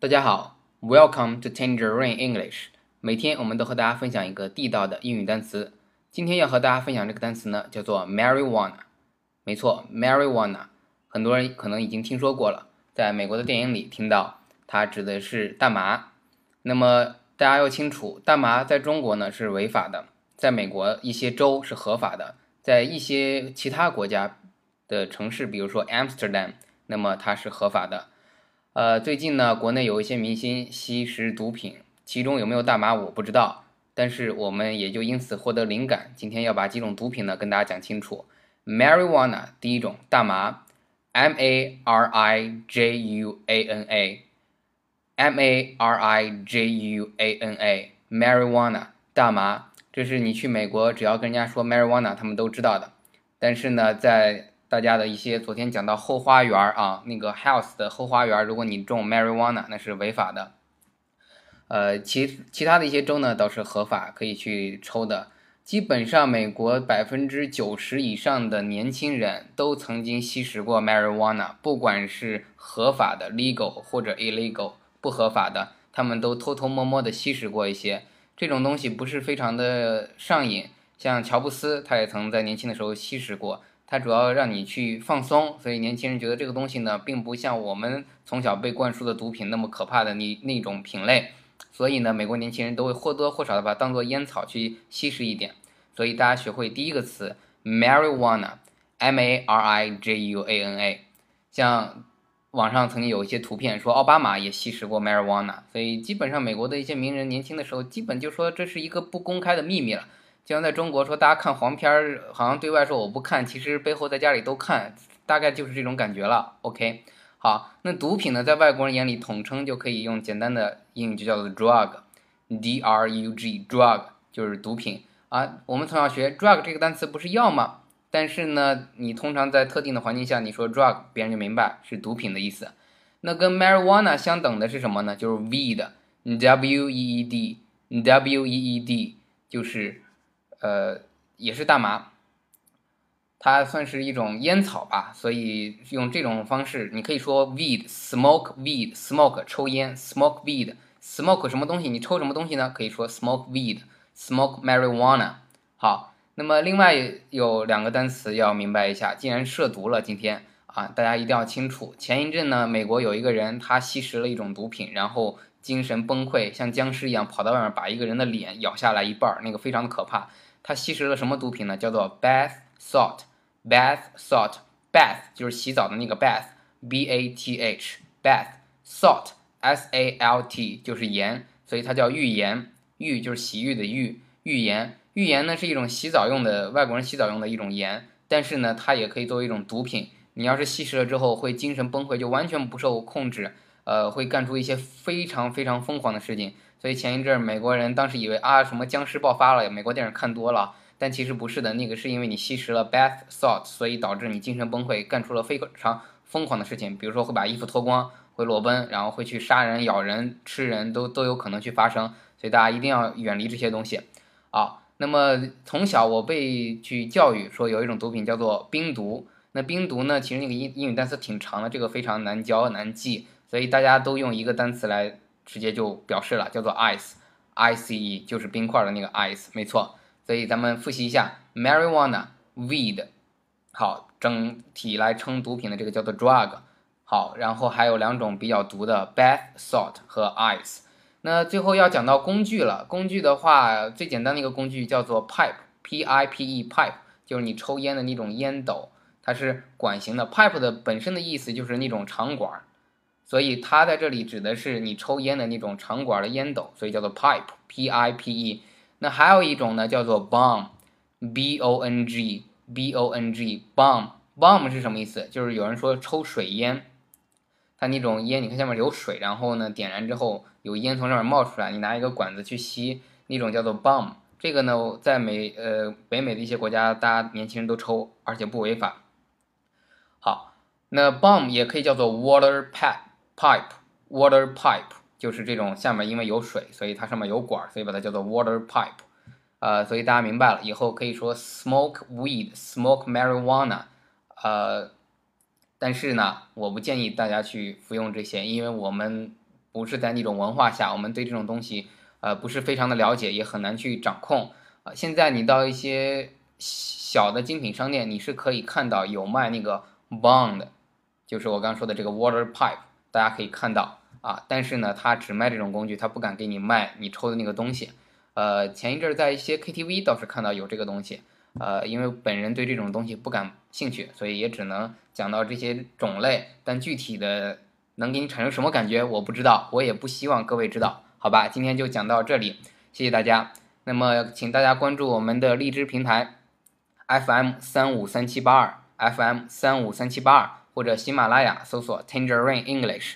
大家好，Welcome to Tangerine English。每天我们都和大家分享一个地道的英语单词。今天要和大家分享这个单词呢，叫做 marijuana。没错，marijuana，很多人可能已经听说过了，在美国的电影里听到，它指的是大麻。那么大家要清楚，大麻在中国呢是违法的，在美国一些州是合法的，在一些其他国家的城市，比如说 Amsterdam，那么它是合法的。呃，最近呢，国内有一些明星吸食毒品，其中有没有大麻我不知道，但是我们也就因此获得灵感，今天要把几种毒品呢跟大家讲清楚。Marijuana 第一种大麻，M A R I J U A N A，M A R I J U A N A，Marijuana 大麻，这是你去美国只要跟人家说 Marijuana，他们都知道的。但是呢，在大家的一些昨天讲到后花园啊，那个 house 的后花园，如果你种 marijuana，那是违法的。呃，其其他的一些州呢倒是合法，可以去抽的。基本上美国百分之九十以上的年轻人都曾经吸食过 marijuana，不管是合法的 legal 或者 illegal 不合法的，他们都偷偷摸摸的吸食过一些。这种东西不是非常的上瘾，像乔布斯他也曾在年轻的时候吸食过。它主要让你去放松，所以年轻人觉得这个东西呢，并不像我们从小被灌输的毒品那么可怕的那那种品类，所以呢，美国年轻人都会或多或少的把它当做烟草去吸食一点。所以大家学会第一个词 marijuana，m a r i j u a n a。像网上曾经有一些图片说奥巴马也吸食过 marijuana，所以基本上美国的一些名人年轻的时候，基本就说这是一个不公开的秘密了。就像在中国说，大家看黄片儿，好像对外说我不看，其实背后在家里都看，大概就是这种感觉了。OK，好，那毒品呢，在外国人眼里统称就可以用简单的英语就叫做 drug，d r u g，drug 就是毒品啊。我们从小学 drug 这个单词不是药吗？但是呢，你通常在特定的环境下，你说 drug，别人就明白是毒品的意思。那跟 marijuana 相等的是什么呢？就是 weed，w e e d，w e e d 就是。呃，也是大麻，它算是一种烟草吧，所以用这种方式，你可以说 weed，smoke weed，smoke 抽烟，smoke weed，smoke 什么东西？你抽什么东西呢？可以说 smoke weed，smoke marijuana。好，那么另外有两个单词要明白一下，既然涉毒了，今天啊，大家一定要清楚。前一阵呢，美国有一个人他吸食了一种毒品，然后精神崩溃，像僵尸一样跑到外面把一个人的脸咬下来一半儿，那个非常的可怕。他吸食了什么毒品呢？叫做 bath salt，bath salt，bath 就是洗澡的那个 bath，b a t h，bath salt，s a l t 就是盐，所以它叫浴盐，浴就是洗浴的浴，浴盐，浴盐呢是一种洗澡用的，外国人洗澡用的一种盐，但是呢，它也可以作为一种毒品。你要是吸食了之后会精神崩溃，就完全不受控制，呃，会干出一些非常非常疯狂的事情。所以前一阵美国人当时以为啊什么僵尸爆发了，美国电影看多了，但其实不是的，那个是因为你吸食了 bath salt，所以导致你精神崩溃，干出了非常疯狂的事情，比如说会把衣服脱光，会裸奔，然后会去杀人、咬人、吃人都都有可能去发生，所以大家一定要远离这些东西啊。那么从小我被去教育说有一种毒品叫做冰毒，那冰毒呢，其实那个英英语单词挺长的，这个非常难教难记，所以大家都用一个单词来。直接就表示了，叫做 ice，i c e 就是冰块的那个 ice，没错。所以咱们复习一下，marijuana，weed，好，整体来称毒品的这个叫做 drug，好，然后还有两种比较毒的 bath salt 和 ice。那最后要讲到工具了，工具的话，最简单的一个工具叫做 pipe，p i p e，pipe 就是你抽烟的那种烟斗，它是管型的。pipe 的本身的意思就是那种长管儿。所以它在这里指的是你抽烟的那种长管的烟斗，所以叫做 pipe，p i p e。那还有一种呢，叫做 bong，b o n g，b o n g，bong，bong 是什么意思？就是有人说抽水烟，它那种烟，你看下面有水，然后呢点燃之后有烟从上面冒出来，你拿一个管子去吸，那种叫做 bong。这个呢，在美呃北美的一些国家，大家年轻人都抽，而且不违法。好，那 bong 也可以叫做 water pipe。Pipe water pipe 就是这种下面因为有水，所以它上面有管，所以把它叫做 water pipe。呃，所以大家明白了，以后可以说 smoke weed，smoke marijuana。呃，但是呢，我不建议大家去服用这些，因为我们不。是在那种文化下，我们对这种东西呃不是非常的了解，也很难去掌控啊。现在你到一些小的精品商店，你是可以看到有卖那个 bond，就是我刚说的这个 water pipe，大家可以看到啊。但是呢，他只卖这种工具，他不敢给你卖你抽的那个东西。呃，前一阵在一些 KTV 倒是看到有这个东西。呃，因为本人对这种东西不感兴趣，所以也只能讲到这些种类。但具体的能给你产生什么感觉，我不知道，我也不希望各位知道，好吧？今天就讲到这里，谢谢大家。那么，请大家关注我们的荔枝平台 FM 三五三七八二 FM 三五三七八二，或者喜马拉雅搜索 Tangerine English，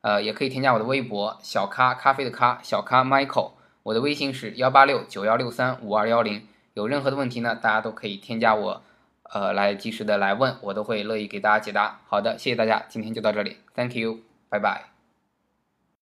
呃，也可以添加我的微博小咖咖啡的咖小咖 Michael，我的微信是幺八六九幺六三五二幺零。有任何的问题呢，大家都可以添加我，呃，来及时的来问，我都会乐意给大家解答。好的，谢谢大家，今天就到这里，Thank you，拜拜。